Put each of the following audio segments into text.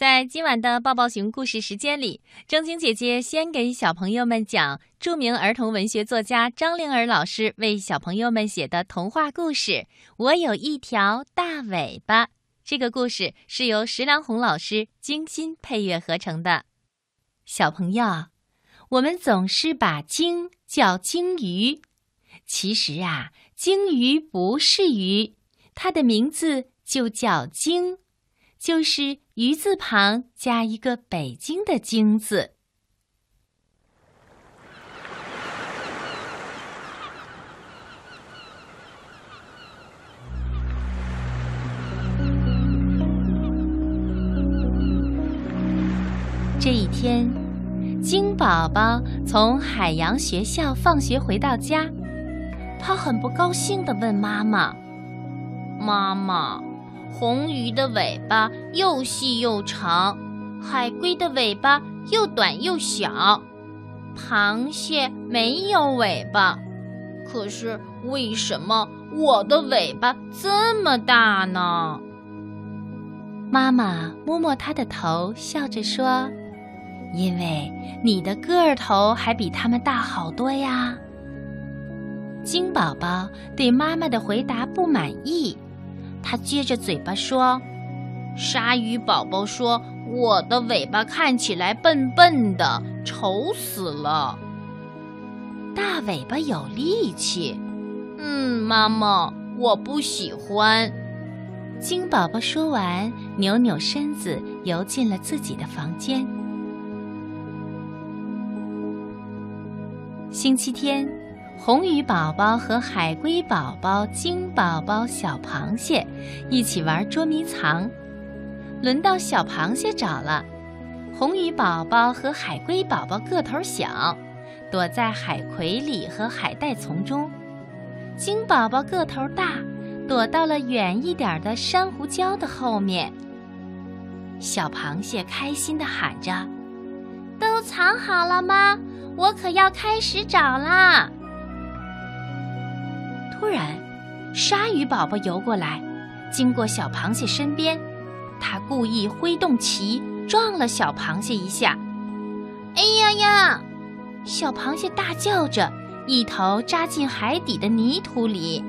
在今晚的抱抱熊故事时间里，正晶姐姐先给小朋友们讲著名儿童文学作家张灵儿老师为小朋友们写的童话故事《我有一条大尾巴》。这个故事是由石良红老师精心配乐合成的。小朋友，我们总是把鲸叫鲸鱼，其实啊，鲸鱼不是鱼，它的名字就叫鲸。就是鱼字旁加一个北京的“京”字。这一天，鲸宝宝从海洋学校放学回到家，他很不高兴的问妈妈：“妈妈。”红鱼的尾巴又细又长，海龟的尾巴又短又小，螃蟹没有尾巴。可是为什么我的尾巴这么大呢？妈妈摸摸它的头，笑着说：“因为你的个儿头还比它们大好多呀。”金宝宝对妈妈的回答不满意。他撅着嘴巴说：“鲨鱼宝宝说我的尾巴看起来笨笨的，丑死了。大尾巴有力气。嗯，妈妈，我不喜欢。”金宝宝说完，扭扭身子，游进了自己的房间。星期天。红鱼宝宝和海龟宝宝、鲸宝宝、小螃蟹一起玩捉迷藏，轮到小螃蟹找了。红鱼宝宝和海龟宝宝个头小，躲在海葵里和海带丛中；鲸宝宝个头大，躲到了远一点的珊瑚礁的后面。小螃蟹开心地喊着：“都藏好了吗？我可要开始找啦！”突然，鲨鱼宝宝游过来，经过小螃蟹身边，它故意挥动鳍撞了小螃蟹一下。哎呀呀！小螃蟹大叫着，一头扎进海底的泥土里。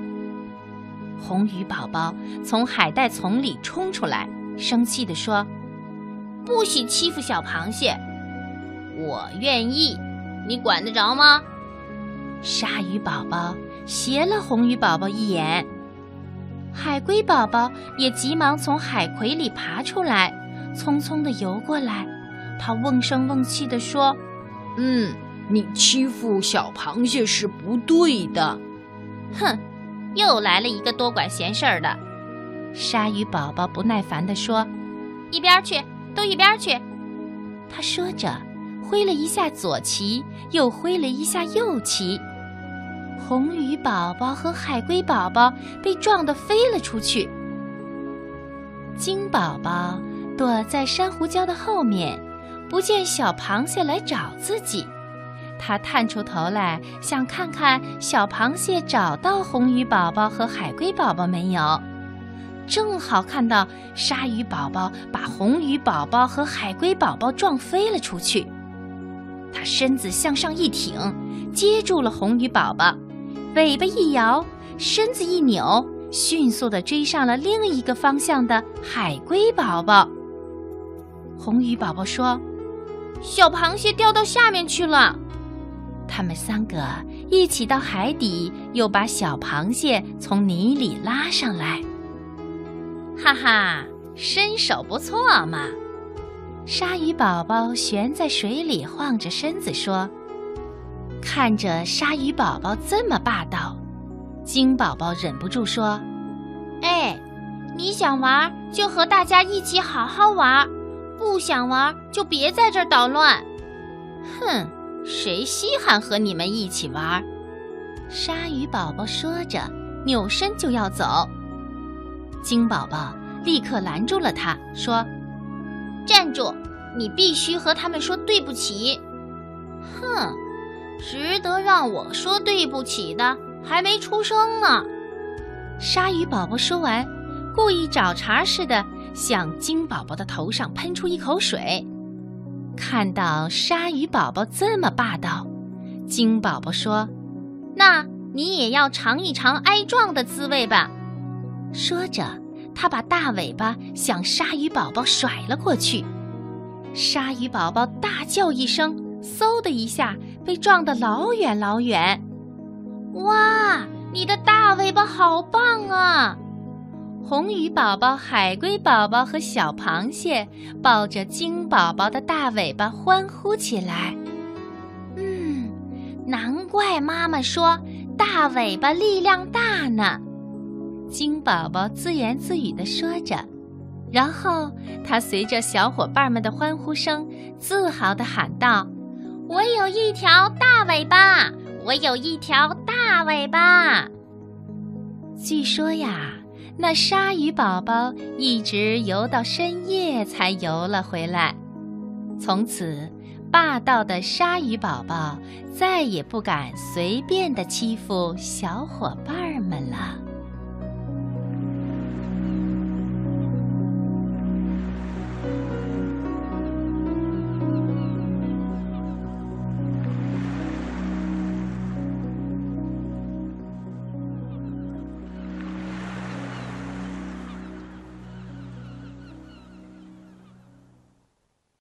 红鱼宝宝从海带丛里冲出来，生气地说：“不许欺负小螃蟹！我愿意，你管得着吗？”鲨鱼宝宝。斜了红鱼宝宝一眼，海龟宝宝也急忙从海葵里爬出来，匆匆地游过来。他瓮声瓮气地说：“嗯，你欺负小螃蟹是不对的。”哼，又来了一个多管闲事儿的。鲨鱼宝宝不耐烦地说：“一边去，都一边去！”他说着，挥了一下左旗，又挥了一下右旗。红鱼宝宝和海龟宝宝被撞得飞了出去。金宝宝躲在珊瑚礁的后面，不见小螃蟹来找自己，他探出头来想看看小螃蟹找到红鱼宝宝和海龟宝宝没有。正好看到鲨鱼宝宝把红鱼宝宝和海龟宝宝撞飞了出去，他身子向上一挺，接住了红鱼宝宝。尾巴一摇，身子一扭，迅速地追上了另一个方向的海龟宝宝。红鱼宝宝说：“小螃蟹掉到下面去了。”他们三个一起到海底，又把小螃蟹从泥里拉上来。哈哈，身手不错嘛！鲨鱼宝宝悬在水里，晃着身子说。看着鲨鱼宝宝这么霸道，鲸宝宝忍不住说：“哎，你想玩就和大家一起好好玩，不想玩就别在这儿捣乱。”哼，谁稀罕和你们一起玩？鲨鱼宝宝说着，扭身就要走。鲸宝宝立刻拦住了他，说：“站住！你必须和他们说对不起。”哼。值得让我说对不起的还没出生呢。鲨鱼宝宝说完，故意找茬似的向金宝宝的头上喷出一口水。看到鲨鱼宝宝这么霸道，金宝宝说：“那你也要尝一尝挨撞的滋味吧。”说着，他把大尾巴向鲨鱼宝宝甩了过去。鲨鱼宝宝大叫一声，嗖的一下被撞得老远老远。哇，你的大尾巴好棒啊！红鱼宝宝、海龟宝宝和小螃蟹抱着金宝宝的大尾巴欢呼起来。嗯，难怪妈妈说大尾巴力量大呢。金宝宝自言自语地说着，然后他随着小伙伴们的欢呼声，自豪地喊道：“我有一条大尾巴！我有一条大尾巴！”据说呀，那鲨鱼宝宝一直游到深夜才游了回来。从此，霸道的鲨鱼宝宝再也不敢随便的欺负小伙伴们了。